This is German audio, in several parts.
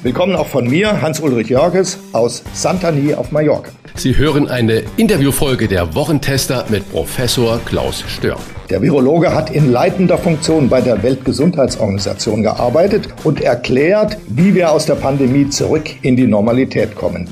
Willkommen auch von mir, Hans-Ulrich Jörges aus Santani auf Mallorca. Sie hören eine Interviewfolge der Wochentester mit Professor Klaus Stör. Der Virologe hat in leitender Funktion bei der Weltgesundheitsorganisation gearbeitet und erklärt, wie wir aus der Pandemie zurück in die Normalität kommen.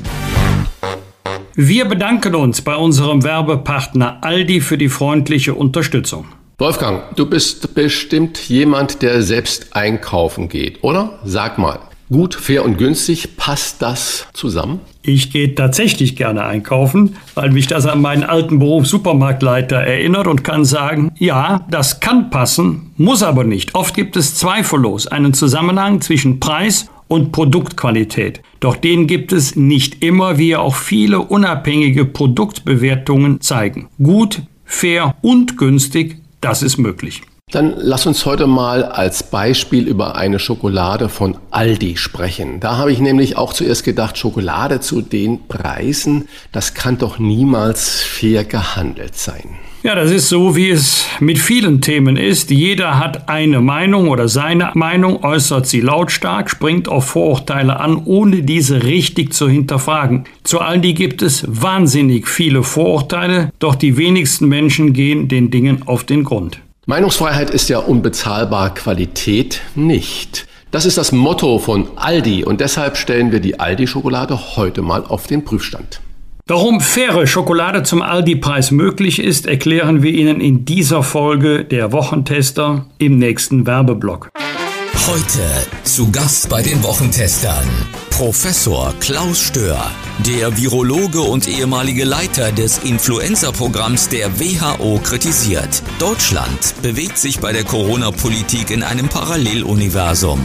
Wir bedanken uns bei unserem Werbepartner Aldi für die freundliche Unterstützung. Wolfgang, du bist bestimmt jemand, der selbst einkaufen geht, oder? Sag mal, gut, fair und günstig, passt das zusammen? Ich gehe tatsächlich gerne einkaufen, weil mich das an meinen alten Beruf Supermarktleiter erinnert und kann sagen, ja, das kann passen, muss aber nicht. Oft gibt es zweifellos einen Zusammenhang zwischen Preis und Produktqualität. Doch den gibt es nicht immer, wie auch viele unabhängige Produktbewertungen zeigen. Gut, fair und günstig das ist möglich. Dann lass uns heute mal als Beispiel über eine Schokolade von Aldi sprechen. Da habe ich nämlich auch zuerst gedacht, Schokolade zu den Preisen, das kann doch niemals fair gehandelt sein. Ja, das ist so, wie es mit vielen Themen ist. Jeder hat eine Meinung oder seine Meinung, äußert sie lautstark, springt auf Vorurteile an, ohne diese richtig zu hinterfragen. Zu Aldi gibt es wahnsinnig viele Vorurteile, doch die wenigsten Menschen gehen den Dingen auf den Grund. Meinungsfreiheit ist ja unbezahlbar, Qualität nicht. Das ist das Motto von Aldi und deshalb stellen wir die Aldi-Schokolade heute mal auf den Prüfstand. Warum faire Schokolade zum Aldi-Preis möglich ist, erklären wir Ihnen in dieser Folge der Wochentester im nächsten Werbeblock. Heute zu Gast bei den Wochentestern Professor Klaus Stör, der Virologe und ehemalige Leiter des Influenza-Programms der WHO kritisiert. Deutschland bewegt sich bei der Corona-Politik in einem Paralleluniversum.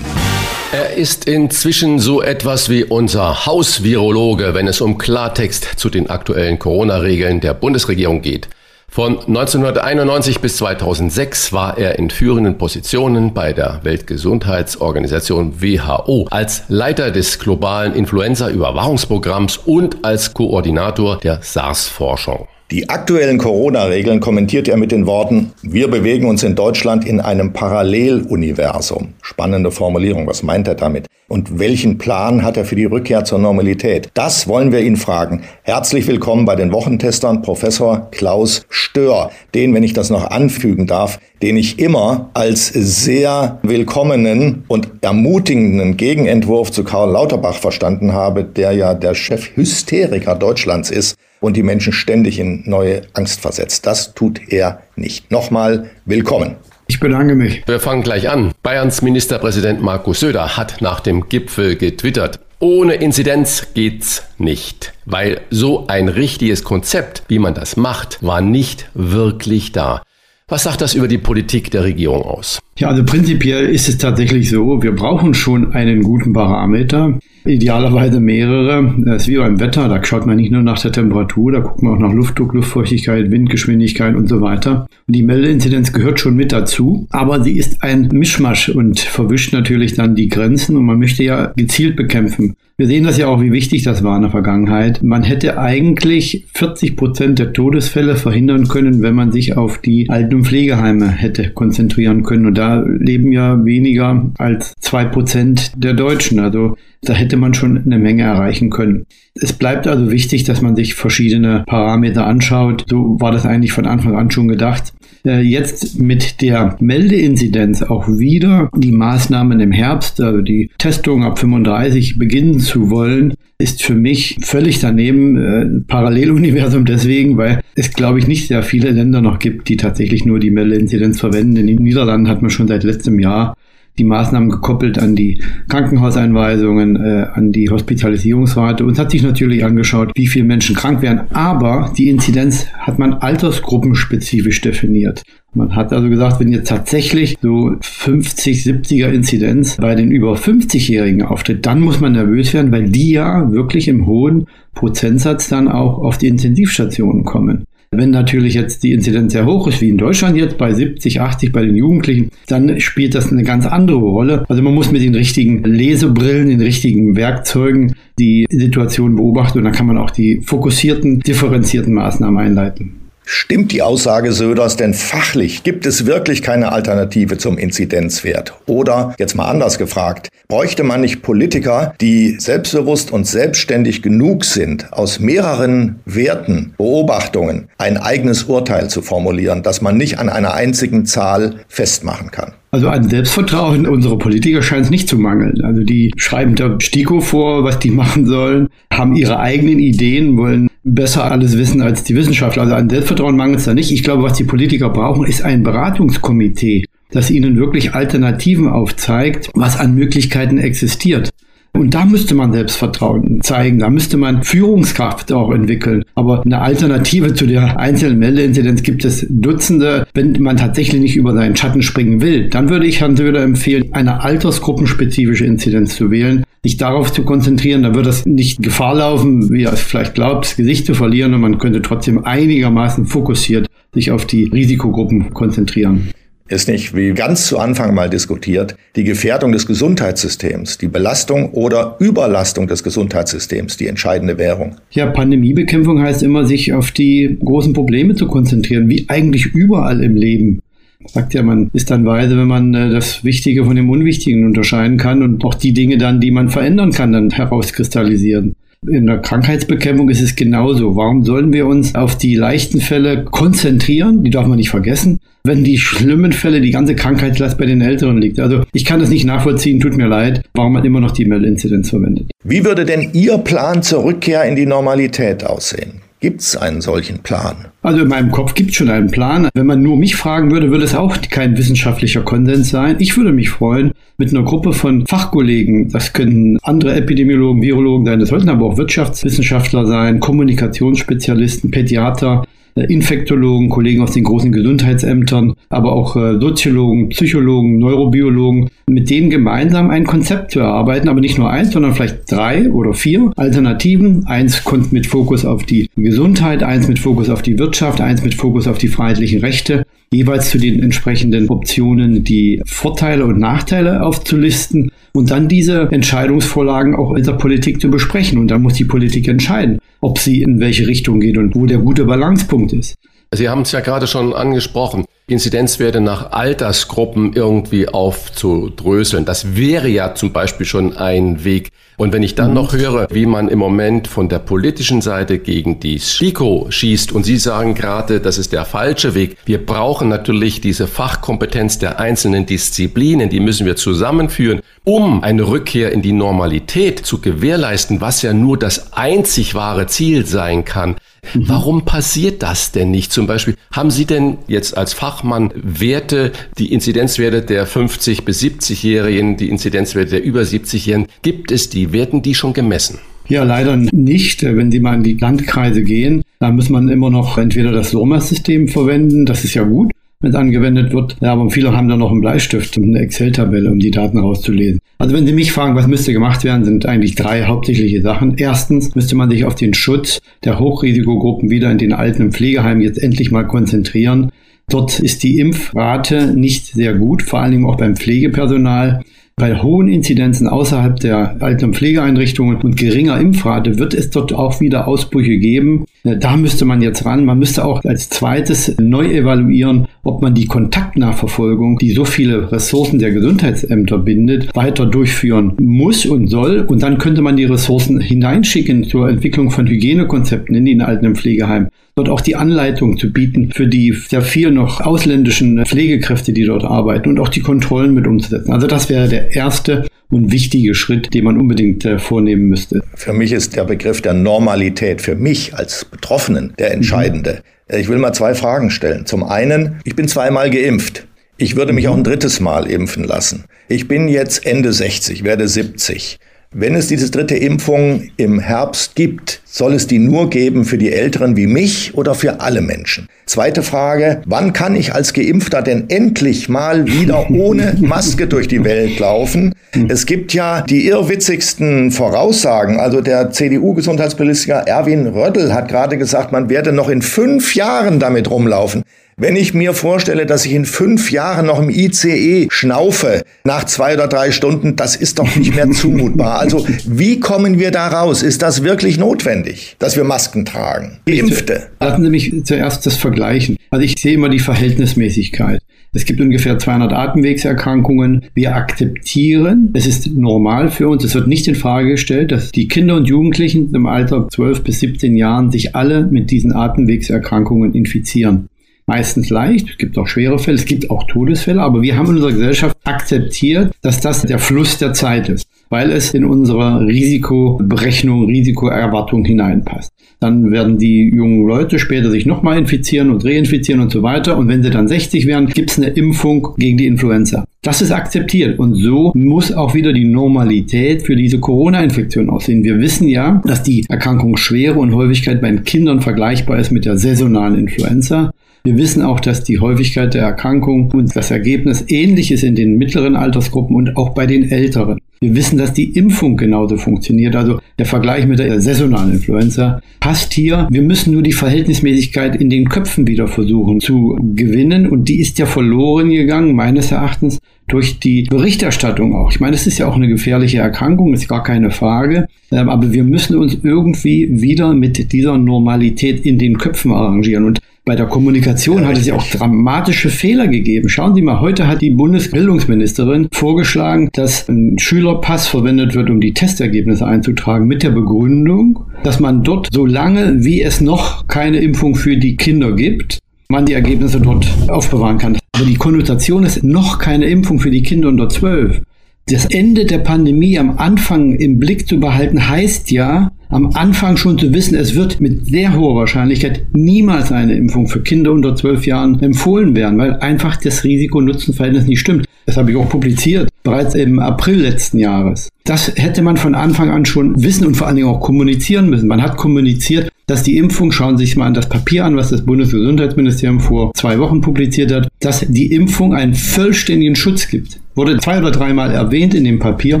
Er ist inzwischen so etwas wie unser Hausvirologe, wenn es um Klartext zu den aktuellen Corona-Regeln der Bundesregierung geht. Von 1991 bis 2006 war er in führenden Positionen bei der Weltgesundheitsorganisation WHO als Leiter des globalen Influenza-Überwachungsprogramms und als Koordinator der SARS-Forschung. Die aktuellen Corona-Regeln kommentiert er mit den Worten, wir bewegen uns in Deutschland in einem Paralleluniversum. Spannende Formulierung, was meint er damit? Und welchen Plan hat er für die Rückkehr zur Normalität? Das wollen wir ihn fragen. Herzlich willkommen bei den Wochentestern Professor Klaus Stör, den, wenn ich das noch anfügen darf, den ich immer als sehr willkommenen und ermutigenden Gegenentwurf zu Karl Lauterbach verstanden habe, der ja der Chef-Hysteriker Deutschlands ist und die Menschen ständig in neue Angst versetzt. Das tut er nicht. Nochmal willkommen. Ich bedanke mich. Wir fangen gleich an. Bayerns Ministerpräsident Markus Söder hat nach dem Gipfel getwittert. Ohne Inzidenz geht's nicht, weil so ein richtiges Konzept, wie man das macht, war nicht wirklich da. Was sagt das über die Politik der Regierung aus? Ja, also prinzipiell ist es tatsächlich so, wir brauchen schon einen guten Parameter, idealerweise mehrere. Das ist wie beim Wetter, da schaut man nicht nur nach der Temperatur, da guckt man auch nach Luftdruck, Luftfeuchtigkeit, Windgeschwindigkeit und so weiter. Und die Meldeinzidenz gehört schon mit dazu, aber sie ist ein Mischmasch und verwischt natürlich dann die Grenzen und man möchte ja gezielt bekämpfen. Wir sehen das ja auch, wie wichtig das war in der Vergangenheit. Man hätte eigentlich 40 Prozent der Todesfälle verhindern können, wenn man sich auf die Alten- und Pflegeheime hätte konzentrieren können. Und da leben ja weniger als zwei Prozent der Deutschen. Also da hätte man schon eine Menge erreichen können. Es bleibt also wichtig, dass man sich verschiedene Parameter anschaut. So war das eigentlich von Anfang an schon gedacht. Äh, jetzt mit der Meldeinzidenz auch wieder die Maßnahmen im Herbst, also die Testung ab 35 beginnen zu wollen, ist für mich völlig daneben. Äh, Paralleluniversum deswegen, weil es, glaube ich, nicht sehr viele Länder noch gibt, die tatsächlich nur die Meldeinzidenz verwenden. In den Niederlanden hat man schon seit letztem Jahr die Maßnahmen gekoppelt an die Krankenhauseinweisungen, äh, an die Hospitalisierungsrate und hat sich natürlich angeschaut, wie viele Menschen krank werden. Aber die Inzidenz hat man altersgruppenspezifisch definiert. Man hat also gesagt, wenn jetzt tatsächlich so 50, 70er Inzidenz bei den über 50-Jährigen auftritt, dann muss man nervös werden, weil die ja wirklich im hohen Prozentsatz dann auch auf die Intensivstationen kommen. Wenn natürlich jetzt die Inzidenz sehr hoch ist, wie in Deutschland jetzt bei 70, 80 bei den Jugendlichen, dann spielt das eine ganz andere Rolle. Also man muss mit den richtigen Lesebrillen, den richtigen Werkzeugen die Situation beobachten und dann kann man auch die fokussierten, differenzierten Maßnahmen einleiten. Stimmt die Aussage Söders denn fachlich? Gibt es wirklich keine Alternative zum Inzidenzwert? Oder, jetzt mal anders gefragt, bräuchte man nicht Politiker, die selbstbewusst und selbstständig genug sind, aus mehreren Werten, Beobachtungen ein eigenes Urteil zu formulieren, das man nicht an einer einzigen Zahl festmachen kann? Also an Selbstvertrauen unserer Politiker scheint es nicht zu mangeln. Also die schreiben der STIKO vor, was die machen sollen, haben ihre eigenen Ideen, wollen besser alles wissen als die Wissenschaftler. Also an Selbstvertrauen mangelt es da nicht. Ich glaube, was die Politiker brauchen, ist ein Beratungskomitee, das ihnen wirklich Alternativen aufzeigt, was an Möglichkeiten existiert. Und da müsste man Selbstvertrauen zeigen, da müsste man Führungskraft auch entwickeln. Aber eine Alternative zu der einzelnen Meldeinzidenz gibt es Dutzende. Wenn man tatsächlich nicht über seinen Schatten springen will, dann würde ich Herrn Söder empfehlen, eine altersgruppenspezifische Inzidenz zu wählen, sich darauf zu konzentrieren. Da wird es nicht Gefahr laufen, wie er es vielleicht glaubt, das Gesicht zu verlieren und man könnte trotzdem einigermaßen fokussiert sich auf die Risikogruppen konzentrieren ist nicht, wie ganz zu Anfang mal diskutiert, die Gefährdung des Gesundheitssystems, die Belastung oder Überlastung des Gesundheitssystems die entscheidende Währung. Ja, Pandemiebekämpfung heißt immer, sich auf die großen Probleme zu konzentrieren, wie eigentlich überall im Leben. Sagt ja, man ist dann weise, wenn man äh, das Wichtige von dem Unwichtigen unterscheiden kann und auch die Dinge dann, die man verändern kann, dann herauskristallisieren. In der Krankheitsbekämpfung ist es genauso. Warum sollen wir uns auf die leichten Fälle konzentrieren? Die darf man nicht vergessen, wenn die schlimmen Fälle, die ganze Krankheitslast bei den Älteren liegt. Also ich kann das nicht nachvollziehen, tut mir leid, warum man immer noch die Mellinzidenz verwendet. Wie würde denn Ihr Plan zur Rückkehr in die Normalität aussehen? Gibt es einen solchen Plan? Also in meinem Kopf gibt es schon einen Plan. Wenn man nur mich fragen würde, würde es auch kein wissenschaftlicher Konsens sein. Ich würde mich freuen, mit einer Gruppe von Fachkollegen, das können andere Epidemiologen, Virologen sein, das sollten aber auch Wirtschaftswissenschaftler sein, Kommunikationsspezialisten, Pädiater, Infektologen, Kollegen aus den großen Gesundheitsämtern, aber auch äh, Soziologen, Psychologen, Neurobiologen, mit denen gemeinsam ein Konzept zu erarbeiten, aber nicht nur eins, sondern vielleicht drei oder vier Alternativen. Eins mit Fokus auf die Gesundheit, eins mit Fokus auf die Wirtschaft, eins mit Fokus auf die freiheitlichen Rechte, jeweils zu den entsprechenden Optionen die Vorteile und Nachteile aufzulisten und dann diese Entscheidungsvorlagen auch in der Politik zu besprechen. Und dann muss die Politik entscheiden, ob sie in welche Richtung geht und wo der gute Balancepunkt ist. Sie haben es ja gerade schon angesprochen, Inzidenzwerte nach Altersgruppen irgendwie aufzudröseln. Das wäre ja zum Beispiel schon ein Weg. Und wenn ich dann noch höre, wie man im Moment von der politischen Seite gegen die STIKO schießt und Sie sagen gerade, das ist der falsche Weg. Wir brauchen natürlich diese Fachkompetenz der einzelnen Disziplinen, die müssen wir zusammenführen, um eine Rückkehr in die Normalität zu gewährleisten, was ja nur das einzig wahre Ziel sein kann. Mhm. Warum passiert das denn nicht? Zum Beispiel, haben Sie denn jetzt als Fachmann Werte, die Inzidenzwerte der 50 bis 70-Jährigen, die Inzidenzwerte der über 70-Jährigen, gibt es die? Werden die schon gemessen? Ja, leider nicht. Wenn Sie mal in die Landkreise gehen, da muss man immer noch entweder das SOMA-System verwenden, das ist ja gut, wenn es angewendet wird. Ja, aber viele haben da noch einen Bleistift und eine Excel-Tabelle, um die Daten rauszulesen. Also wenn Sie mich fragen, was müsste gemacht werden, sind eigentlich drei hauptsächliche Sachen. Erstens müsste man sich auf den Schutz der Hochrisikogruppen wieder in den Alten- und Pflegeheimen jetzt endlich mal konzentrieren. Dort ist die Impfrate nicht sehr gut, vor allen Dingen auch beim Pflegepersonal. Bei hohen Inzidenzen außerhalb der Alten- und Pflegeeinrichtungen und geringer Impfrate wird es dort auch wieder Ausbrüche geben. Da müsste man jetzt ran. Man müsste auch als zweites neu evaluieren, ob man die Kontaktnachverfolgung, die so viele Ressourcen der Gesundheitsämter bindet, weiter durchführen muss und soll. Und dann könnte man die Ressourcen hineinschicken zur Entwicklung von Hygienekonzepten in den Alten- und Pflegeheimen dort auch die Anleitung zu bieten für die sehr viel noch ausländischen Pflegekräfte, die dort arbeiten und auch die Kontrollen mit umzusetzen. Also das wäre der erste und wichtige Schritt, den man unbedingt äh, vornehmen müsste. Für mich ist der Begriff der Normalität für mich als Betroffenen der entscheidende. Mhm. Ich will mal zwei Fragen stellen. Zum einen, ich bin zweimal geimpft. Ich würde mich mhm. auch ein drittes Mal impfen lassen. Ich bin jetzt Ende 60, werde 70. Wenn es diese dritte Impfung im Herbst gibt, soll es die nur geben für die Älteren wie mich oder für alle Menschen? Zweite Frage, wann kann ich als Geimpfter denn endlich mal wieder ohne Maske durch die Welt laufen? Es gibt ja die irrwitzigsten Voraussagen. Also der CDU-Gesundheitspolitiker Erwin Rödel hat gerade gesagt, man werde noch in fünf Jahren damit rumlaufen. Wenn ich mir vorstelle, dass ich in fünf Jahren noch im ICE schnaufe nach zwei oder drei Stunden, das ist doch nicht mehr zumutbar. Also wie kommen wir da raus? Ist das wirklich notwendig, dass wir Masken tragen? Geimpfte. Lassen Sie mich zuerst das vergleichen. Also ich sehe immer die Verhältnismäßigkeit. Es gibt ungefähr 200 Atemwegserkrankungen. Wir akzeptieren, es ist normal für uns, es wird nicht in Frage gestellt, dass die Kinder und Jugendlichen im Alter 12 bis 17 Jahren sich alle mit diesen Atemwegserkrankungen infizieren meistens leicht. Es gibt auch schwere Fälle, es gibt auch Todesfälle, aber wir haben in unserer Gesellschaft akzeptiert, dass das der Fluss der Zeit ist, weil es in unsere Risikoberechnung, Risikoerwartung hineinpasst. Dann werden die jungen Leute später sich nochmal infizieren und reinfizieren und so weiter. Und wenn sie dann 60 werden, gibt es eine Impfung gegen die Influenza. Das ist akzeptiert. Und so muss auch wieder die Normalität für diese Corona-Infektion aussehen. Wir wissen ja, dass die Erkrankungsschwere und Häufigkeit bei Kindern vergleichbar ist mit der saisonalen Influenza. Wir wissen auch, dass die Häufigkeit der Erkrankung und das Ergebnis ähnlich ist in den mittleren Altersgruppen und auch bei den älteren. Wir wissen, dass die Impfung genauso funktioniert. Also der Vergleich mit der saisonalen Influenza passt hier. Wir müssen nur die Verhältnismäßigkeit in den Köpfen wieder versuchen zu gewinnen. Und die ist ja verloren gegangen, meines Erachtens, durch die Berichterstattung auch. Ich meine, es ist ja auch eine gefährliche Erkrankung, ist gar keine Frage. Ähm, aber wir müssen uns irgendwie wieder mit dieser Normalität in den Köpfen arrangieren. Und bei der Kommunikation hat es ja auch dramatische Fehler gegeben. Schauen Sie mal, heute hat die Bundesbildungsministerin vorgeschlagen, dass ein Schülerpass verwendet wird, um die Testergebnisse einzutragen, mit der Begründung, dass man dort, so lange wie es noch keine Impfung für die Kinder gibt, man die Ergebnisse dort aufbewahren kann. Aber die Konnotation ist noch keine Impfung für die Kinder unter 12. Das Ende der Pandemie am Anfang im Blick zu behalten, heißt ja, am Anfang schon zu wissen, es wird mit sehr hoher Wahrscheinlichkeit niemals eine Impfung für Kinder unter zwölf Jahren empfohlen werden, weil einfach das Risiko-Nutzen-Verhältnis nicht stimmt. Das habe ich auch publiziert, bereits im April letzten Jahres. Das hätte man von Anfang an schon wissen und vor allen Dingen auch kommunizieren müssen. Man hat kommuniziert, dass die Impfung, schauen Sie sich mal an das Papier an, was das Bundesgesundheitsministerium vor zwei Wochen publiziert hat, dass die Impfung einen vollständigen Schutz gibt. Wurde zwei oder dreimal erwähnt in dem Papier.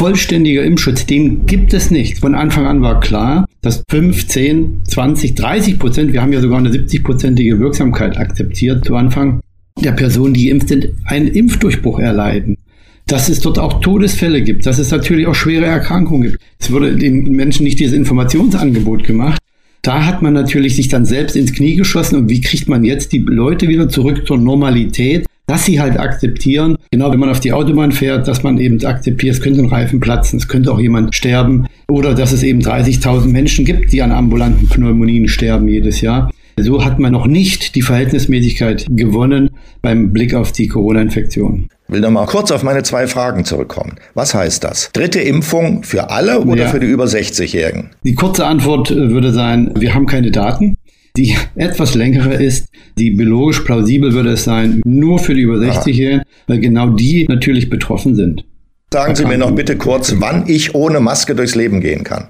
Vollständiger Impfschutz, den gibt es nicht. Von Anfang an war klar, dass 5, 10, 20, 30 Prozent, wir haben ja sogar eine 70-prozentige Wirksamkeit akzeptiert zu Anfang, der Personen, die geimpft sind, einen Impfdurchbruch erleiden dass es dort auch Todesfälle gibt, dass es natürlich auch schwere Erkrankungen gibt. Es wurde den Menschen nicht dieses Informationsangebot gemacht. Da hat man natürlich sich dann selbst ins Knie geschossen und wie kriegt man jetzt die Leute wieder zurück zur Normalität, dass sie halt akzeptieren, genau wenn man auf die Autobahn fährt, dass man eben akzeptiert, es könnte ein Reifen platzen, es könnte auch jemand sterben oder dass es eben 30.000 Menschen gibt, die an ambulanten Pneumonien sterben jedes Jahr. So hat man noch nicht die Verhältnismäßigkeit gewonnen beim Blick auf die Corona-Infektion. Ich will noch mal kurz auf meine zwei Fragen zurückkommen. Was heißt das? Dritte Impfung für alle oder ja. für die über 60-Jährigen? Die kurze Antwort äh, würde sein, wir haben keine Daten. Die etwas längere ist, die biologisch plausibel würde es sein, nur für die über 60-Jährigen, weil genau die natürlich betroffen sind. Sagen Sie mir noch bitte kurz, wann ich ohne Maske durchs Leben gehen kann.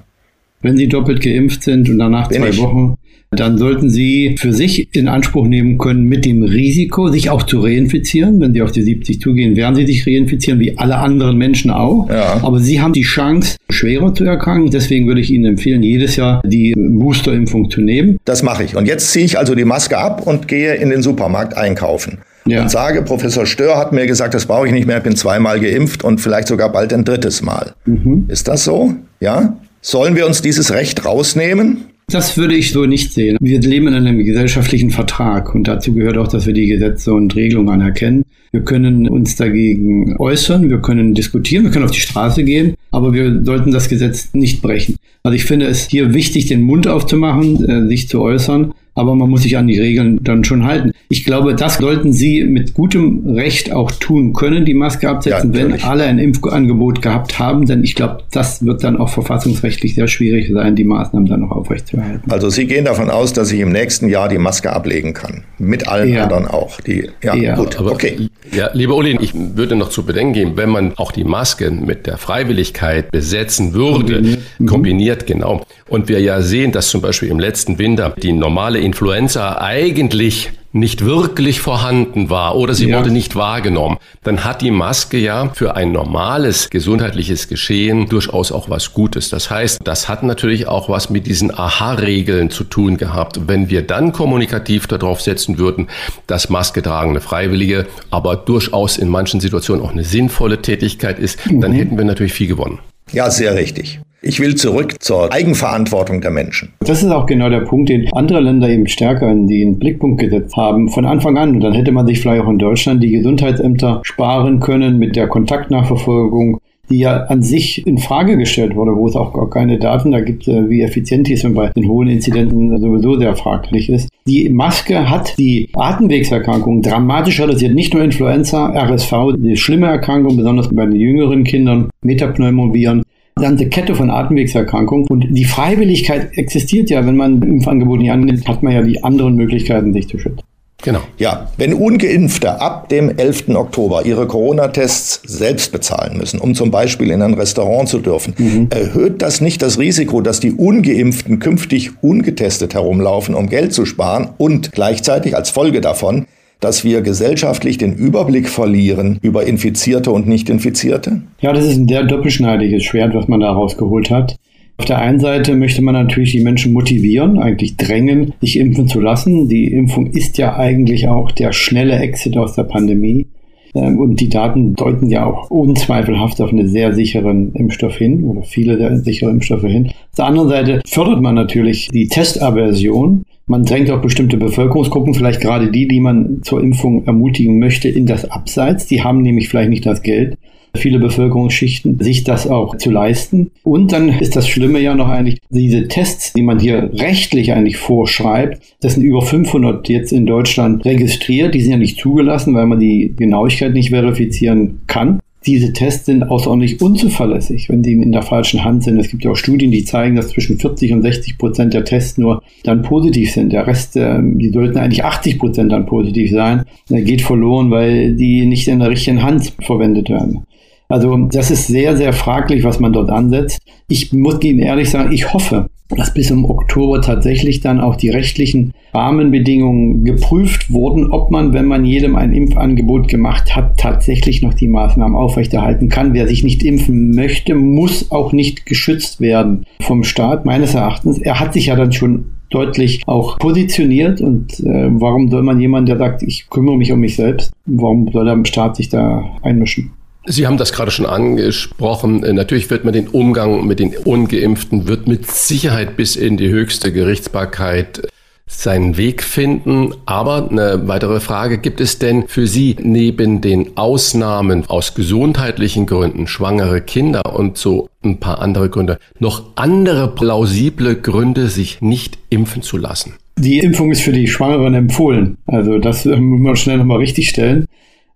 Wenn Sie doppelt geimpft sind und danach Bin zwei ich? Wochen, dann sollten Sie für sich in Anspruch nehmen können, mit dem Risiko, sich auch zu reinfizieren. Wenn Sie auf die 70 zugehen, werden Sie sich reinfizieren, wie alle anderen Menschen auch. Ja. Aber Sie haben die Chance, schwerer zu erkranken. Deswegen würde ich Ihnen empfehlen, jedes Jahr die Boosterimpfung zu nehmen. Das mache ich. Und jetzt ziehe ich also die Maske ab und gehe in den Supermarkt einkaufen. Ja. Und sage, Professor Stör hat mir gesagt, das brauche ich nicht mehr, ich bin zweimal geimpft und vielleicht sogar bald ein drittes Mal. Mhm. Ist das so? Ja? Sollen wir uns dieses Recht rausnehmen? Das würde ich so nicht sehen. Wir leben in einem gesellschaftlichen Vertrag und dazu gehört auch, dass wir die Gesetze und Regelungen anerkennen. Wir können uns dagegen äußern, wir können diskutieren, wir können auf die Straße gehen, aber wir sollten das Gesetz nicht brechen. Also ich finde es hier wichtig, den Mund aufzumachen, äh, sich zu äußern, aber man muss sich an die Regeln dann schon halten. Ich glaube, das sollten Sie mit gutem Recht auch tun können, die Maske absetzen, ja, wenn alle ein Impfangebot gehabt haben. Denn ich glaube, das wird dann auch verfassungsrechtlich sehr schwierig sein, die Maßnahmen dann noch aufrechtzuerhalten. Also Sie gehen davon aus, dass ich im nächsten Jahr die Maske ablegen kann. Mit allen ja. anderen auch. Die, ja, ja. gut, Aber, okay. Ja, lieber Uli, ich würde noch zu bedenken geben, wenn man auch die Maske mit der Freiwilligkeit besetzen würde, kombiniert, mhm. kombiniert genau, und wir ja sehen, dass zum Beispiel im letzten Winter die normale Influenza eigentlich nicht wirklich vorhanden war oder sie ja. wurde nicht wahrgenommen, dann hat die Maske ja für ein normales gesundheitliches Geschehen durchaus auch was Gutes. Das heißt, das hat natürlich auch was mit diesen Aha-Regeln zu tun gehabt. Wenn wir dann kommunikativ darauf setzen würden, dass Maske tragen eine freiwillige, aber durchaus in manchen Situationen auch eine sinnvolle Tätigkeit ist, mhm. dann hätten wir natürlich viel gewonnen. Ja, sehr richtig. Ich will zurück zur Eigenverantwortung der Menschen. Das ist auch genau der Punkt, den andere Länder eben stärker in den Blickpunkt gesetzt haben von Anfang an. Und dann hätte man sich vielleicht auch in Deutschland die Gesundheitsämter sparen können mit der Kontaktnachverfolgung, die ja an sich in Frage gestellt wurde, wo es auch gar keine Daten da gibt, äh, wie effizient die ist und bei den hohen Inzidenzen sowieso sehr fraglich ist. Die Maske hat die Atemwegserkrankungen dramatisch reduziert, nicht nur Influenza, RSV, die schlimme Erkrankung, besonders bei den jüngeren Kindern, Metapneumoviren, ganze Kette von Atemwegserkrankungen. Und die Freiwilligkeit existiert ja. Wenn man Impfangebot nicht annimmt, hat man ja die anderen Möglichkeiten, sich zu schützen. Genau. Ja, wenn ungeimpfte ab dem 11. Oktober ihre Corona-Tests selbst bezahlen müssen, um zum Beispiel in ein Restaurant zu dürfen, mhm. erhöht das nicht das Risiko, dass die ungeimpften künftig ungetestet herumlaufen, um Geld zu sparen und gleichzeitig als Folge davon dass wir gesellschaftlich den Überblick verlieren über Infizierte und Nicht-Infizierte? Ja, das ist ein sehr doppelschneidiges Schwert, was man da rausgeholt hat. Auf der einen Seite möchte man natürlich die Menschen motivieren, eigentlich drängen, sich impfen zu lassen. Die Impfung ist ja eigentlich auch der schnelle Exit aus der Pandemie. Ähm, und die Daten deuten ja auch unzweifelhaft auf einen sehr sicheren Impfstoff hin oder viele sehr sichere Impfstoffe hin. Auf der anderen Seite fördert man natürlich die Testaversion. Man drängt auch bestimmte Bevölkerungsgruppen, vielleicht gerade die, die man zur Impfung ermutigen möchte, in das Abseits. Die haben nämlich vielleicht nicht das Geld viele Bevölkerungsschichten, sich das auch zu leisten. Und dann ist das Schlimme ja noch eigentlich, diese Tests, die man hier rechtlich eigentlich vorschreibt, das sind über 500 jetzt in Deutschland registriert, die sind ja nicht zugelassen, weil man die Genauigkeit nicht verifizieren kann diese Tests sind außerordentlich unzuverlässig, wenn sie in der falschen Hand sind. Es gibt ja auch Studien, die zeigen, dass zwischen 40 und 60 Prozent der Tests nur dann positiv sind. Der Rest, äh, die sollten eigentlich 80 Prozent dann positiv sein. Geht verloren, weil die nicht in der richtigen Hand verwendet werden. Also das ist sehr, sehr fraglich, was man dort ansetzt. Ich muss Ihnen ehrlich sagen, ich hoffe, dass bis im Oktober tatsächlich dann auch die rechtlichen Rahmenbedingungen geprüft wurden, ob man, wenn man jedem ein Impfangebot gemacht hat, tatsächlich noch die Maßnahmen aufrechterhalten kann. Wer sich nicht impfen möchte, muss auch nicht geschützt werden vom Staat, meines Erachtens. Er hat sich ja dann schon deutlich auch positioniert und äh, warum soll man jemand, der sagt, ich kümmere mich um mich selbst, warum soll der Staat sich da einmischen? Sie haben das gerade schon angesprochen. Äh, natürlich wird man den Umgang mit den Ungeimpften, wird mit Sicherheit bis in die höchste Gerichtsbarkeit seinen Weg finden. Aber eine weitere Frage, gibt es denn für Sie neben den Ausnahmen aus gesundheitlichen Gründen, schwangere Kinder und so ein paar andere Gründe, noch andere plausible Gründe, sich nicht impfen zu lassen? Die Impfung ist für die Schwangeren empfohlen. Also das äh, muss man schnell nochmal richtig stellen.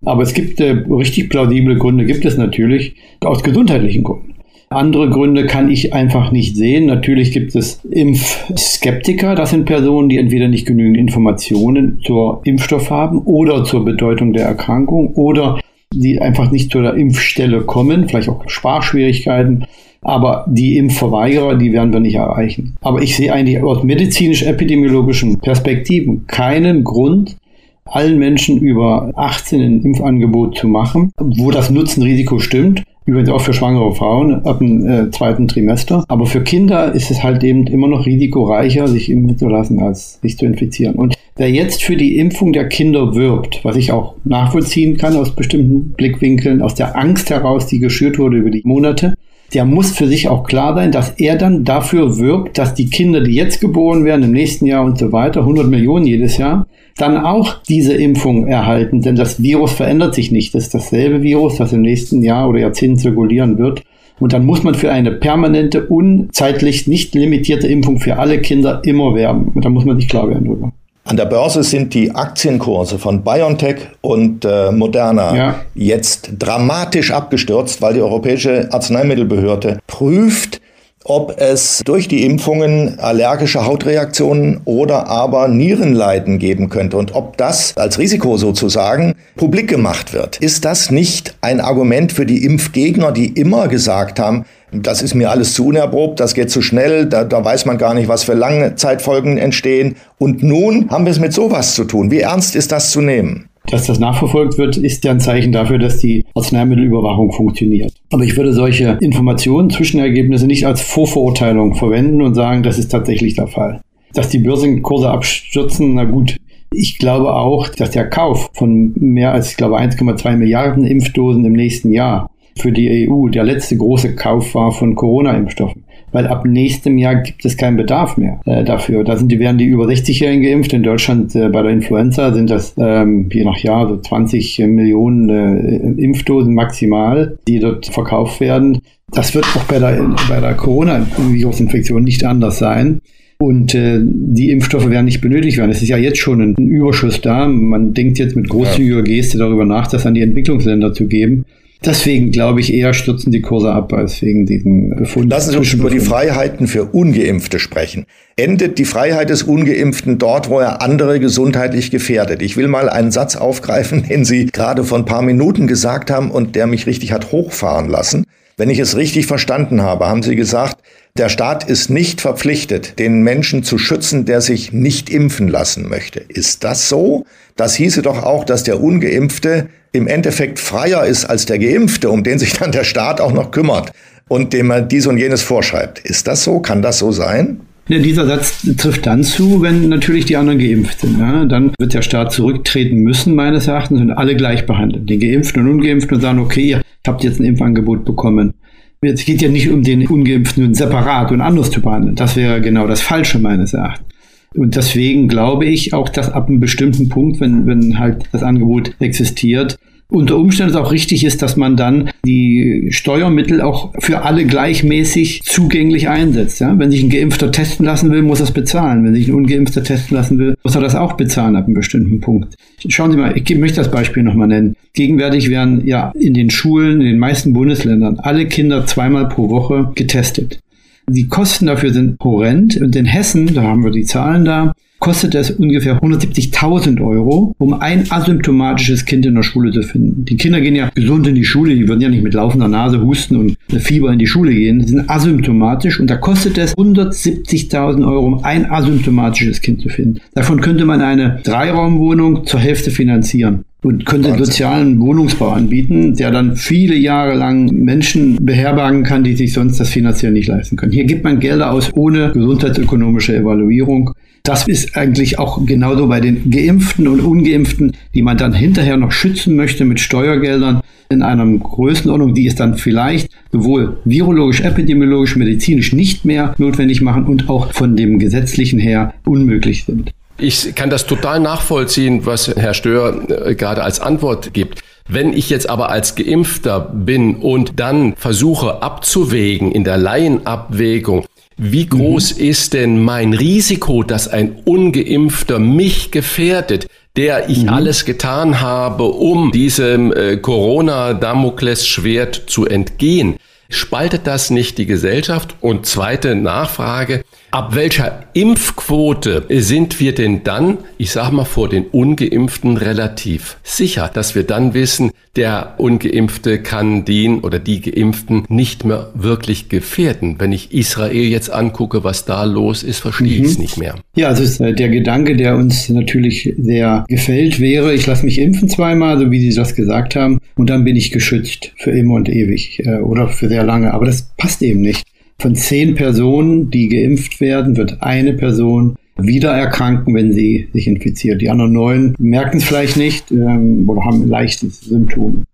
Aber es gibt äh, richtig plausible Gründe, gibt es natürlich, aus gesundheitlichen Gründen. Andere Gründe kann ich einfach nicht sehen. Natürlich gibt es Impfskeptiker. Das sind Personen, die entweder nicht genügend Informationen zur Impfstoff haben oder zur Bedeutung der Erkrankung oder die einfach nicht zu der Impfstelle kommen, vielleicht auch Sprachschwierigkeiten. Aber die Impfverweigerer, die werden wir nicht erreichen. Aber ich sehe eigentlich aus medizinisch-epidemiologischen Perspektiven keinen Grund, allen Menschen über 18 ein Impfangebot zu machen, wo das Nutzen-Risiko stimmt. Übrigens auch für schwangere Frauen ab dem äh, zweiten Trimester. Aber für Kinder ist es halt eben immer noch risikoreicher, sich impfen zu lassen, als sich zu infizieren. Und wer jetzt für die Impfung der Kinder wirbt, was ich auch nachvollziehen kann aus bestimmten Blickwinkeln, aus der Angst heraus, die geschürt wurde über die Monate, der muss für sich auch klar sein, dass er dann dafür wirbt, dass die Kinder, die jetzt geboren werden, im nächsten Jahr und so weiter, 100 Millionen jedes Jahr, dann auch diese Impfung erhalten. Denn das Virus verändert sich nicht. Das ist dasselbe Virus, das im nächsten Jahr oder Jahrzehnt zirkulieren wird. Und dann muss man für eine permanente, unzeitlich nicht limitierte Impfung für alle Kinder immer werben. Und da muss man sich klar werden drüber. An der Börse sind die Aktienkurse von BioNTech und äh, Moderna ja. jetzt dramatisch abgestürzt, weil die Europäische Arzneimittelbehörde prüft, ob es durch die Impfungen allergische Hautreaktionen oder aber Nierenleiden geben könnte und ob das als Risiko sozusagen publik gemacht wird. Ist das nicht ein Argument für die Impfgegner, die immer gesagt haben, das ist mir alles zu unerprobt, das geht zu schnell, da, da weiß man gar nicht, was für lange Zeitfolgen entstehen. Und nun haben wir es mit sowas zu tun. Wie ernst ist das zu nehmen? Dass das nachverfolgt wird, ist ja ein Zeichen dafür, dass die Arzneimittelüberwachung funktioniert. Aber ich würde solche Informationen, Zwischenergebnisse nicht als Vorverurteilung verwenden und sagen, das ist tatsächlich der Fall. Dass die Börsenkurse abstürzen, na gut, ich glaube auch, dass der Kauf von mehr als, ich glaube, 1,2 Milliarden Impfdosen im nächsten Jahr für die EU der letzte große Kauf war von Corona-Impfstoffen. Weil ab nächstem Jahr gibt es keinen Bedarf mehr äh, dafür. Da sind die, werden die über 60-Jährigen geimpft. In Deutschland äh, bei der Influenza sind das ähm, je nach Jahr so 20 Millionen äh, Impfdosen maximal, die dort verkauft werden. Das wird auch bei der, bei der Corona-Virusinfektion nicht anders sein. Und äh, die Impfstoffe werden nicht benötigt werden. Es ist ja jetzt schon ein, ein Überschuss da. Man denkt jetzt mit großzügiger Geste darüber nach, das an die Entwicklungsländer zu geben. Deswegen glaube ich eher stürzen die Kurse ab als wegen diesen Befunden. Lassen Sie uns über die Freiheiten für Ungeimpfte sprechen. Endet die Freiheit des Ungeimpften dort, wo er andere gesundheitlich gefährdet? Ich will mal einen Satz aufgreifen, den Sie gerade vor ein paar Minuten gesagt haben und der mich richtig hat hochfahren lassen. Wenn ich es richtig verstanden habe, haben Sie gesagt, der Staat ist nicht verpflichtet, den Menschen zu schützen, der sich nicht impfen lassen möchte. Ist das so? Das hieße doch auch, dass der ungeimpfte im Endeffekt freier ist als der Geimpfte, um den sich dann der Staat auch noch kümmert und dem er dies und jenes vorschreibt. Ist das so? Kann das so sein? Ja, dieser Satz trifft dann zu, wenn natürlich die anderen geimpft sind. Ja? Dann wird der Staat zurücktreten müssen, meines Erachtens, und alle gleich behandeln. Den Geimpften und Ungeimpften und sagen, okay, ihr habt jetzt ein Impfangebot bekommen. Es geht ja nicht um den Ungeimpften separat und anders zu behandeln. Das wäre genau das Falsche meines Erachtens. Und deswegen glaube ich auch, dass ab einem bestimmten Punkt, wenn, wenn halt das Angebot existiert, unter Umständen auch richtig ist, dass man dann die Steuermittel auch für alle gleichmäßig zugänglich einsetzt. Ja? Wenn sich ein Geimpfter testen lassen will, muss er es bezahlen. Wenn sich ein Ungeimpfter testen lassen will, muss er das auch bezahlen ab einem bestimmten Punkt. Schauen Sie mal, ich möchte das Beispiel nochmal nennen. Gegenwärtig werden ja in den Schulen, in den meisten Bundesländern, alle Kinder zweimal pro Woche getestet. Die Kosten dafür sind horrend und in Hessen, da haben wir die Zahlen da, kostet es ungefähr 170.000 Euro, um ein asymptomatisches Kind in der Schule zu finden. Die Kinder gehen ja gesund in die Schule, die würden ja nicht mit laufender Nase husten und Fieber in die Schule gehen. Die sind asymptomatisch und da kostet es 170.000 Euro, um ein asymptomatisches Kind zu finden. Davon könnte man eine Dreiraumwohnung zur Hälfte finanzieren und könnte Wahnsinn. sozialen Wohnungsbau anbieten, der dann viele Jahre lang Menschen beherbergen kann, die sich sonst das finanziell nicht leisten können. Hier gibt man Gelder aus ohne gesundheitsökonomische Evaluierung. Das ist eigentlich auch genauso bei den Geimpften und Ungeimpften, die man dann hinterher noch schützen möchte mit Steuergeldern in einer Größenordnung, die es dann vielleicht sowohl virologisch, epidemiologisch, medizinisch nicht mehr notwendig machen und auch von dem gesetzlichen her unmöglich sind. Ich kann das total nachvollziehen, was Herr Stör äh, gerade als Antwort gibt. Wenn ich jetzt aber als Geimpfter bin und dann versuche abzuwägen in der Laienabwägung, wie groß mhm. ist denn mein Risiko, dass ein ungeimpfter mich gefährdet, der ich mhm. alles getan habe, um diesem äh, Corona-Damoklesschwert zu entgehen? Spaltet das nicht die Gesellschaft? Und zweite Nachfrage, ab welcher Impfquote sind wir denn dann, ich sag mal, vor den Ungeimpften relativ sicher, dass wir dann wissen, der Ungeimpfte kann den oder die Geimpften nicht mehr wirklich gefährden. Wenn ich Israel jetzt angucke, was da los ist, verstehe mhm. ich es nicht mehr. Ja, also ist äh, der Gedanke, der uns natürlich sehr gefällt, wäre, ich lasse mich impfen zweimal, so wie Sie das gesagt haben, und dann bin ich geschützt für immer und ewig äh, oder für sehr lange. Aber das passt eben nicht. Von zehn Personen, die geimpft werden, wird eine Person wieder erkranken, wenn sie sich infiziert. Die anderen neun merken es vielleicht nicht ähm, oder haben leichte Symptome.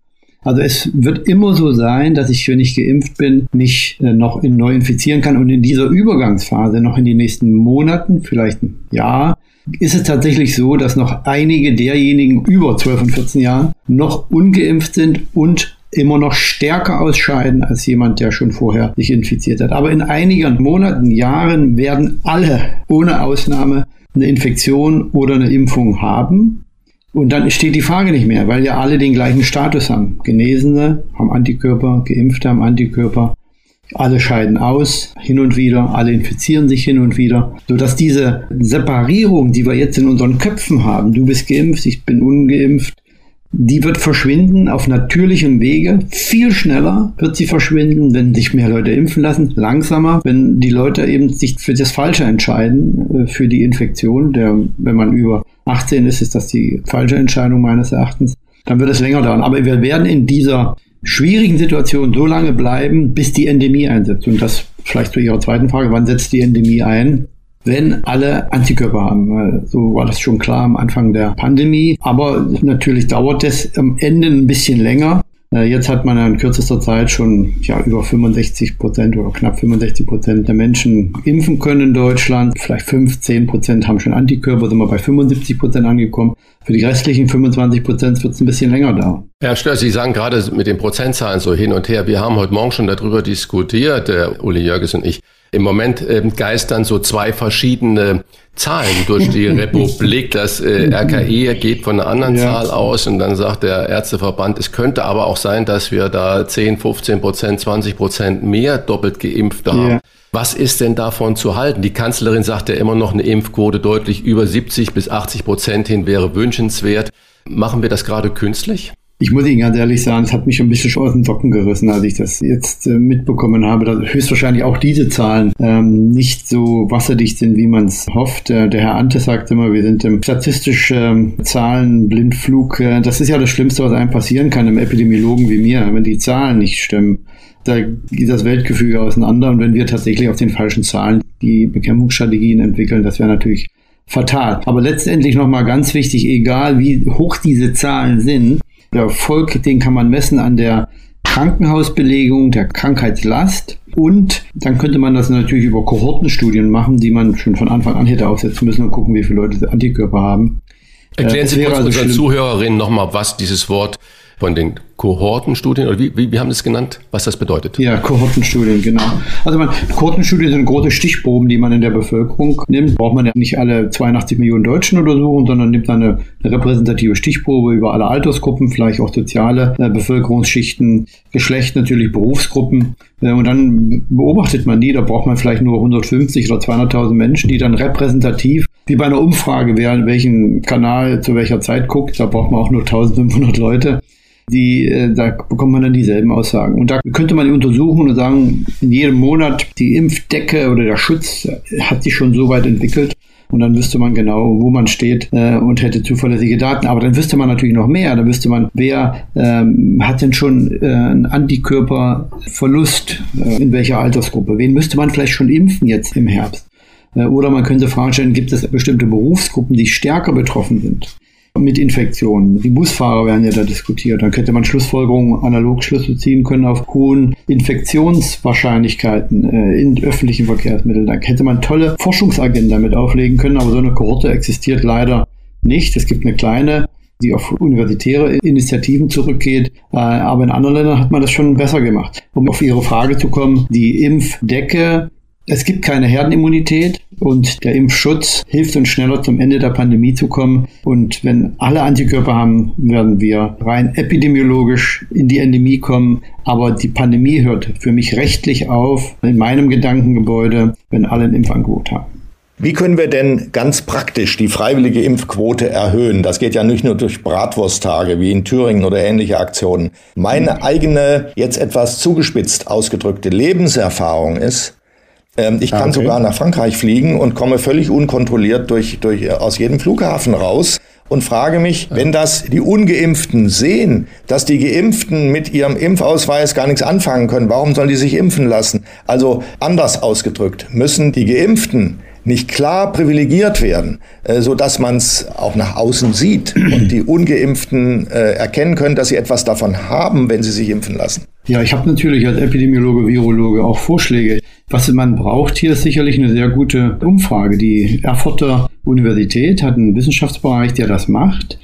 Also es wird immer so sein, dass ich, wenn ich geimpft bin, mich äh, noch in neu infizieren kann und in dieser Übergangsphase noch in den nächsten Monaten, vielleicht ein Jahr, ist es tatsächlich so, dass noch einige derjenigen über 12 und 14 Jahren noch ungeimpft sind und immer noch stärker ausscheiden als jemand, der schon vorher sich infiziert hat. Aber in einigen Monaten, Jahren werden alle ohne Ausnahme eine Infektion oder eine Impfung haben. Und dann steht die Frage nicht mehr, weil ja alle den gleichen Status haben. Genesene haben Antikörper, Geimpfte haben Antikörper. Alle scheiden aus, hin und wieder, alle infizieren sich hin und wieder, sodass diese Separierung, die wir jetzt in unseren Köpfen haben, du bist geimpft, ich bin ungeimpft, die wird verschwinden auf natürlichem Wege. Viel schneller wird sie verschwinden, wenn sich mehr Leute impfen lassen. Langsamer, wenn die Leute eben sich für das Falsche entscheiden, äh, für die Infektion. Der, wenn man über 18 ist, ist das die falsche Entscheidung meines Erachtens. Dann wird es länger dauern. Aber wir werden in dieser schwierigen Situation so lange bleiben, bis die Endemie einsetzt. Und das vielleicht zu Ihrer zweiten Frage, wann setzt die Endemie ein? Wenn alle Antikörper haben. So war das schon klar am Anfang der Pandemie. Aber natürlich dauert es am Ende ein bisschen länger. Äh, jetzt hat man in kürzester Zeit schon ja, über 65 Prozent oder knapp 65 Prozent der Menschen impfen können in Deutschland. Vielleicht 15 Prozent haben schon Antikörper, sind wir bei 75 Prozent angekommen. Für die restlichen 25 Prozent wird es ein bisschen länger dauern. Herr Stör, Sie sagen gerade mit den Prozentzahlen so hin und her. Wir haben heute Morgen schon darüber diskutiert, der Uli Jörges und ich. Im Moment äh, geistern so zwei verschiedene Zahlen durch die Republik. Das äh, RKI geht von einer anderen ja. Zahl aus und dann sagt der Ärzteverband, es könnte aber auch sein, dass wir da 10, 15 Prozent, 20 Prozent mehr doppelt Geimpfte haben. Ja. Was ist denn davon zu halten? Die Kanzlerin sagt ja immer noch, eine Impfquote deutlich über 70 bis 80 Prozent hin wäre wünschenswert. Machen wir das gerade künstlich? Ich muss Ihnen ganz ehrlich sagen, es hat mich schon ein bisschen aus den Socken gerissen, als ich das jetzt äh, mitbekommen habe, dass höchstwahrscheinlich auch diese Zahlen ähm, nicht so wasserdicht sind, wie man es hofft. Äh, der Herr Ante sagt immer, wir sind im statistischen äh, Blindflug. Äh, das ist ja das Schlimmste, was einem passieren kann, einem Epidemiologen wie mir, wenn die Zahlen nicht stimmen. Da geht das Weltgefüge auseinander und wenn wir tatsächlich auf den falschen Zahlen die Bekämpfungsstrategien entwickeln, das wäre natürlich fatal. Aber letztendlich nochmal ganz wichtig, egal wie hoch diese Zahlen sind, der Erfolg, den kann man messen an der Krankenhausbelegung, der Krankheitslast und dann könnte man das natürlich über Kohortenstudien machen, die man schon von Anfang an hätte aufsetzen müssen und gucken, wie viele Leute Antikörper haben. Erklären Sie kurz also unseren Zuhörerinnen nochmal, was dieses Wort von den Kohortenstudien, oder wie, wie, wie haben Sie es genannt, was das bedeutet? Ja, Kohortenstudien, genau. Also man, Kohortenstudien sind große Stichproben, die man in der Bevölkerung nimmt. Braucht man ja nicht alle 82 Millionen Deutschen so, sondern nimmt eine, eine repräsentative Stichprobe über alle Altersgruppen, vielleicht auch soziale äh, Bevölkerungsschichten, Geschlecht natürlich, Berufsgruppen. Äh, und dann beobachtet man die, da braucht man vielleicht nur 150 oder 200.000 Menschen, die dann repräsentativ wie bei einer Umfrage, wer welchen Kanal zu welcher Zeit guckt, da braucht man auch nur 1500 Leute die, äh, da bekommt man dann dieselben Aussagen. Und da könnte man untersuchen und sagen, in jedem Monat die Impfdecke oder der Schutz hat sich schon so weit entwickelt. Und dann wüsste man genau, wo man steht äh, und hätte zuverlässige Daten. Aber dann wüsste man natürlich noch mehr. Dann wüsste man, wer ähm, hat denn schon äh, einen Antikörperverlust, äh, in welcher Altersgruppe. Wen müsste man vielleicht schon impfen jetzt im Herbst? Äh, oder man könnte fragen stellen, gibt es bestimmte Berufsgruppen, die stärker betroffen sind? Mit Infektionen. Die Busfahrer werden ja da diskutiert. Dann könnte man Schlussfolgerungen, analog Schlüsse ziehen können auf hohen Infektionswahrscheinlichkeiten äh, in öffentlichen Verkehrsmitteln. Da hätte man tolle Forschungsagenda mit auflegen können, aber so eine Kohorte existiert leider nicht. Es gibt eine kleine die auf universitäre Initiativen zurückgeht. Äh, aber in anderen Ländern hat man das schon besser gemacht. Um auf Ihre Frage zu kommen, die Impfdecke es gibt keine Herdenimmunität und der Impfschutz hilft uns schneller zum Ende der Pandemie zu kommen. Und wenn alle Antikörper haben, werden wir rein epidemiologisch in die Endemie kommen. Aber die Pandemie hört für mich rechtlich auf in meinem Gedankengebäude, wenn alle ein Impfangebot haben. Wie können wir denn ganz praktisch die freiwillige Impfquote erhöhen? Das geht ja nicht nur durch Bratwursttage wie in Thüringen oder ähnliche Aktionen. Meine eigene, jetzt etwas zugespitzt ausgedrückte Lebenserfahrung ist, ähm, ich kann ah, okay. sogar nach Frankreich fliegen und komme völlig unkontrolliert durch, durch, äh, aus jedem Flughafen raus und frage mich, wenn das die Ungeimpften sehen, dass die Geimpften mit ihrem Impfausweis gar nichts anfangen können, warum sollen die sich impfen lassen? Also anders ausgedrückt, müssen die Geimpften nicht klar privilegiert werden, äh, so dass man es auch nach außen sieht und die Ungeimpften äh, erkennen können, dass sie etwas davon haben, wenn sie sich impfen lassen. Ja, ich habe natürlich als Epidemiologe, Virologe auch Vorschläge. Was man braucht hier ist sicherlich eine sehr gute Umfrage. Die Erfurter Universität hat einen Wissenschaftsbereich, der das macht.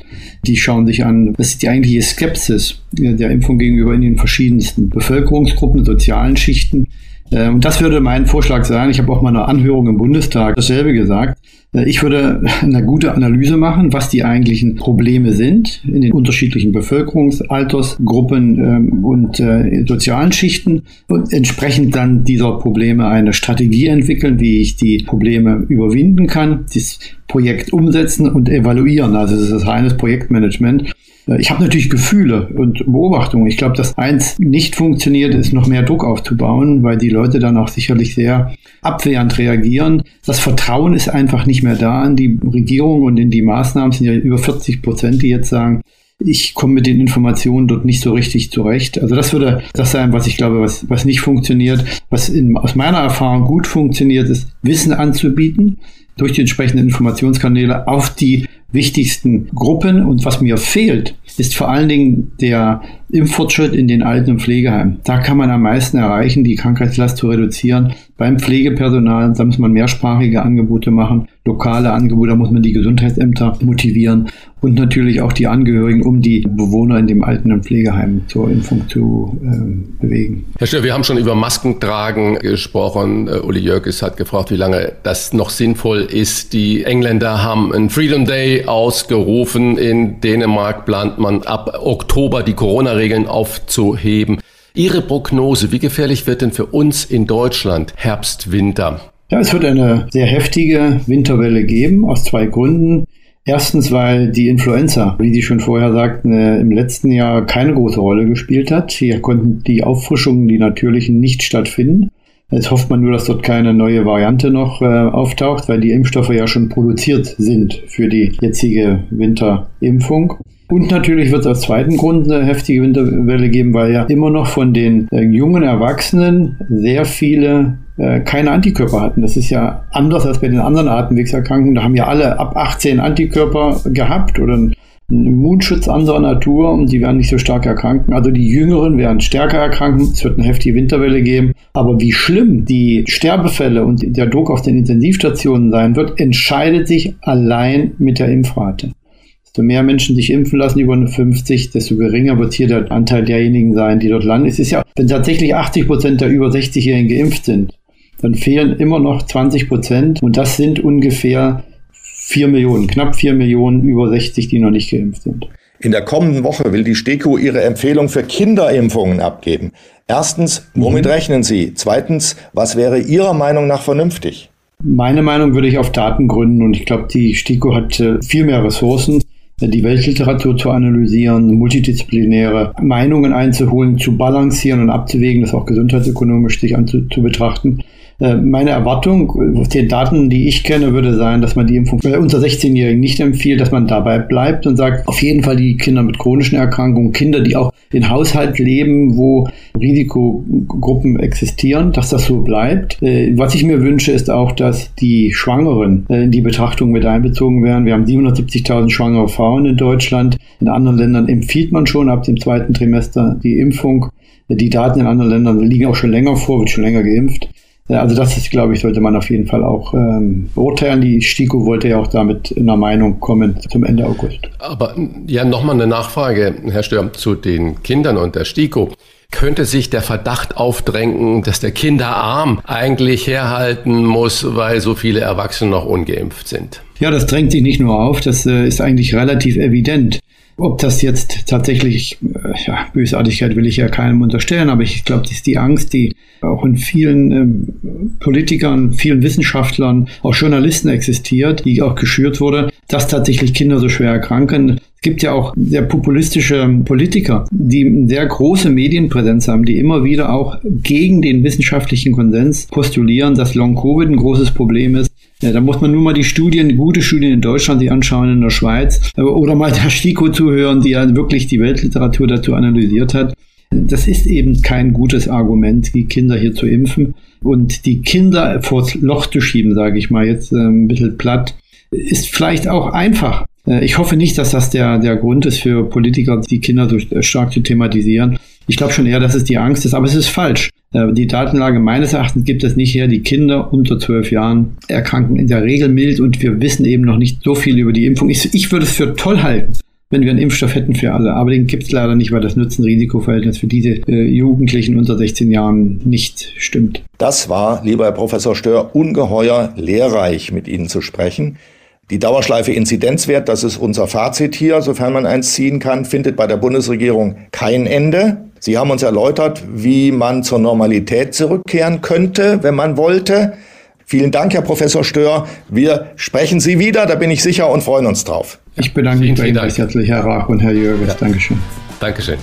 Die schauen sich an, was ist die eigentliche Skepsis der Impfung gegenüber in den verschiedensten Bevölkerungsgruppen, sozialen Schichten. Äh, und das würde mein Vorschlag sein. Ich habe auch mal eine Anhörung im Bundestag dasselbe gesagt. Äh, ich würde eine gute Analyse machen, was die eigentlichen Probleme sind in den unterschiedlichen Bevölkerungsaltersgruppen ähm, und äh, sozialen Schichten und entsprechend dann dieser Probleme eine Strategie entwickeln, wie ich die Probleme überwinden kann, das Projekt umsetzen und evaluieren. Also es ist reines Projektmanagement. Ich habe natürlich Gefühle und Beobachtungen. Ich glaube, dass eins nicht funktioniert, ist noch mehr Druck aufzubauen, weil die Leute dann auch sicherlich sehr abwehrend reagieren. Das Vertrauen ist einfach nicht mehr da an die Regierung und in die Maßnahmen. Es sind ja über 40 Prozent, die jetzt sagen, ich komme mit den Informationen dort nicht so richtig zurecht. Also das würde das sein, was ich glaube, was, was nicht funktioniert. Was in, aus meiner Erfahrung gut funktioniert, ist Wissen anzubieten durch die entsprechenden Informationskanäle auf die wichtigsten Gruppen. Und was mir fehlt, ist vor allen Dingen der Impffortschritt in den Alten- und Pflegeheimen. Da kann man am meisten erreichen, die Krankheitslast zu reduzieren. Beim Pflegepersonal, da muss man mehrsprachige Angebote machen, lokale Angebote, da muss man die Gesundheitsämter motivieren und natürlich auch die Angehörigen, um die Bewohner in dem Alten- und Pflegeheim zur Impfung zu äh, bewegen. Herr Stör, wir haben schon über Maskentragen gesprochen. Äh, Uli Jörges hat gefragt, wie lange das noch sinnvoll ist. Die Engländer haben einen Freedom Day ausgerufen. In Dänemark plant man ab Oktober die Corona-Regeln aufzuheben. Ihre Prognose, wie gefährlich wird denn für uns in Deutschland Herbst, Winter? Ja, es wird eine sehr heftige Winterwelle geben, aus zwei Gründen. Erstens, weil die Influenza, wie Sie schon vorher sagten, äh, im letzten Jahr keine große Rolle gespielt hat. Hier konnten die Auffrischungen, die natürlichen, nicht stattfinden. Jetzt hofft man nur, dass dort keine neue Variante noch äh, auftaucht, weil die Impfstoffe ja schon produziert sind für die jetzige Winterimpfung. Und natürlich wird es aus zweiten Grund eine heftige Winterwelle geben, weil ja immer noch von den äh, jungen Erwachsenen sehr viele äh, keine Antikörper hatten. Das ist ja anders als bei den anderen Atemwegserkrankungen. Da haben ja alle ab 18 Antikörper gehabt oder einen Immunschutz anderer Natur und sie werden nicht so stark erkranken. Also die Jüngeren werden stärker erkranken. Es wird eine heftige Winterwelle geben. Aber wie schlimm die Sterbefälle und der Druck auf den Intensivstationen sein wird, entscheidet sich allein mit der Impfrate. Desto mehr Menschen sich impfen lassen über 50, desto geringer wird hier der Anteil derjenigen sein, die dort landen. Es ist ja, wenn tatsächlich 80 Prozent der über 60-Jährigen geimpft sind, dann fehlen immer noch 20 Prozent und das sind ungefähr 4 Millionen, knapp 4 Millionen über 60, die noch nicht geimpft sind. In der kommenden Woche will die STIKO ihre Empfehlung für Kinderimpfungen abgeben. Erstens, womit mhm. rechnen Sie? Zweitens, was wäre Ihrer Meinung nach vernünftig? Meine Meinung würde ich auf Daten gründen und ich glaube, die STIKO hat äh, viel mehr Ressourcen die Weltliteratur zu analysieren, multidisziplinäre Meinungen einzuholen, zu balancieren und abzuwägen, das auch gesundheitsökonomisch sich anzu, zu betrachten. Äh, meine Erwartung aus den Daten, die ich kenne, würde sein, dass man die Impfung unter 16-Jährigen nicht empfiehlt, dass man dabei bleibt und sagt, auf jeden Fall die Kinder mit chronischen Erkrankungen, Kinder, die auch in Haushalt leben, wo Risikogruppen existieren, dass das so bleibt. Äh, was ich mir wünsche, ist auch, dass die Schwangeren äh, in die Betrachtung mit einbezogen werden. Wir haben 770.000 schwangere Frauen in Deutschland. In anderen Ländern empfiehlt man schon ab dem zweiten Trimester die Impfung. Die Daten in anderen Ländern liegen auch schon länger vor, wird schon länger geimpft. Also das ist, glaube ich, sollte man auf jeden Fall auch ähm, beurteilen. Die STIKO wollte ja auch damit in der Meinung kommen zum Ende August. Aber ja, nochmal eine Nachfrage, Herr Stör, zu den Kindern und der STIKO. Könnte sich der Verdacht aufdrängen, dass der Kinderarm eigentlich herhalten muss, weil so viele Erwachsene noch ungeimpft sind? Ja, das drängt sich nicht nur auf, das äh, ist eigentlich relativ evident. Ob das jetzt tatsächlich, äh, ja, Bösartigkeit will ich ja keinem unterstellen, aber ich glaube, das ist die Angst, die auch in vielen ähm, Politikern, vielen Wissenschaftlern, auch Journalisten existiert, die auch geschürt wurde, dass tatsächlich Kinder so schwer erkranken. Es gibt ja auch sehr populistische Politiker, die eine sehr große Medienpräsenz haben, die immer wieder auch gegen den wissenschaftlichen Konsens postulieren, dass Long-Covid ein großes Problem ist. Ja, da muss man nur mal die Studien, gute Studien in Deutschland sich anschauen, in der Schweiz, oder mal der STIKO zuhören, die ja wirklich die Weltliteratur dazu analysiert hat. Das ist eben kein gutes Argument, die Kinder hier zu impfen. Und die Kinder vors Loch zu schieben, sage ich mal jetzt äh, ein bisschen platt, ist vielleicht auch einfach. Äh, ich hoffe nicht, dass das der, der Grund ist für Politiker, die Kinder so stark zu thematisieren. Ich glaube schon eher, dass es die Angst ist, aber es ist falsch. Äh, die Datenlage meines Erachtens gibt es nicht her. Die Kinder unter zwölf Jahren erkranken in der Regel mild und wir wissen eben noch nicht so viel über die Impfung. Ich, ich würde es für toll halten, wenn wir einen Impfstoff hätten für alle. Aber den gibt es leider nicht, weil das Nutzen-Risiko-Verhältnis für diese äh, Jugendlichen unter 16 Jahren nicht stimmt. Das war, lieber Herr Professor Stör, ungeheuer lehrreich mit Ihnen zu sprechen. Die Dauerschleife Inzidenzwert, das ist unser Fazit hier, sofern man eins ziehen kann, findet bei der Bundesregierung kein Ende. Sie haben uns erläutert, wie man zur Normalität zurückkehren könnte, wenn man wollte. Vielen Dank, Herr Professor Stör. Wir sprechen Sie wieder, da bin ich sicher, und freuen uns drauf. Ich bedanke mich bei Ihnen recht herzlich, Herr Rach und Herr Jürgens. Ja. Dankeschön. Dankeschön.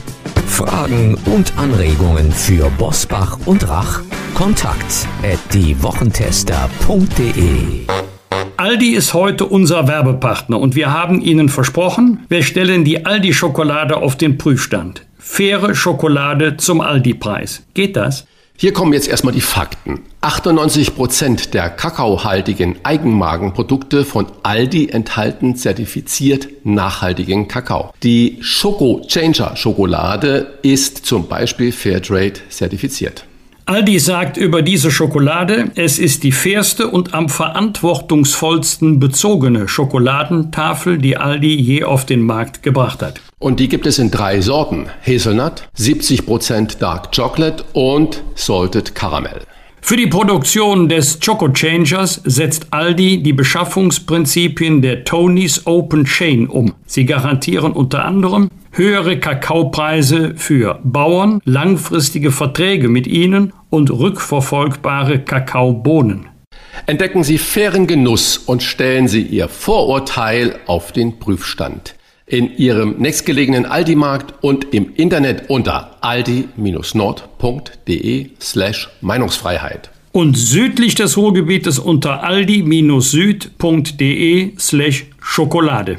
Fragen und Anregungen für Bosbach und Rach? Kontakt at diewochentester.de Aldi ist heute unser Werbepartner und wir haben Ihnen versprochen, wir stellen die Aldi-Schokolade auf den Prüfstand. Faire Schokolade zum Aldi-Preis. Geht das? Hier kommen jetzt erstmal die Fakten. 98 Prozent der kakaohaltigen Eigenmarkenprodukte von Aldi enthalten zertifiziert nachhaltigen Kakao. Die Schoko Changer Schokolade ist zum Beispiel Fairtrade zertifiziert. Aldi sagt über diese Schokolade, es ist die fairste und am verantwortungsvollsten bezogene Schokoladentafel, die Aldi je auf den Markt gebracht hat. Und die gibt es in drei Sorten. Hazelnut, 70% Dark Chocolate und Salted Caramel. Für die Produktion des Choco Changers setzt Aldi die Beschaffungsprinzipien der Tony's Open Chain um. Sie garantieren unter anderem höhere Kakaopreise für Bauern, langfristige Verträge mit ihnen und rückverfolgbare Kakaobohnen. Entdecken Sie fairen Genuss und stellen Sie Ihr Vorurteil auf den Prüfstand in Ihrem nächstgelegenen Aldi-Markt und im Internet unter aldi-nord.de slash Meinungsfreiheit. Und südlich des Ruhrgebietes unter aldi-süd.de slash Schokolade.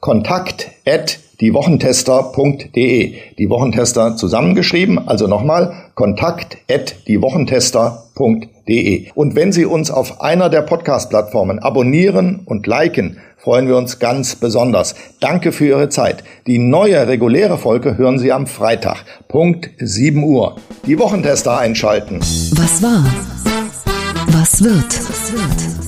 kontakt at diewochentester.de. Die Wochentester zusammengeschrieben, also nochmal kontakt at diewochentester.de. Und wenn Sie uns auf einer der Podcast-Plattformen abonnieren und liken, freuen wir uns ganz besonders. Danke für Ihre Zeit. Die neue reguläre Folge hören Sie am Freitag, Punkt 7 Uhr. Die Wochentester einschalten. Was war? Was wird? Was wird?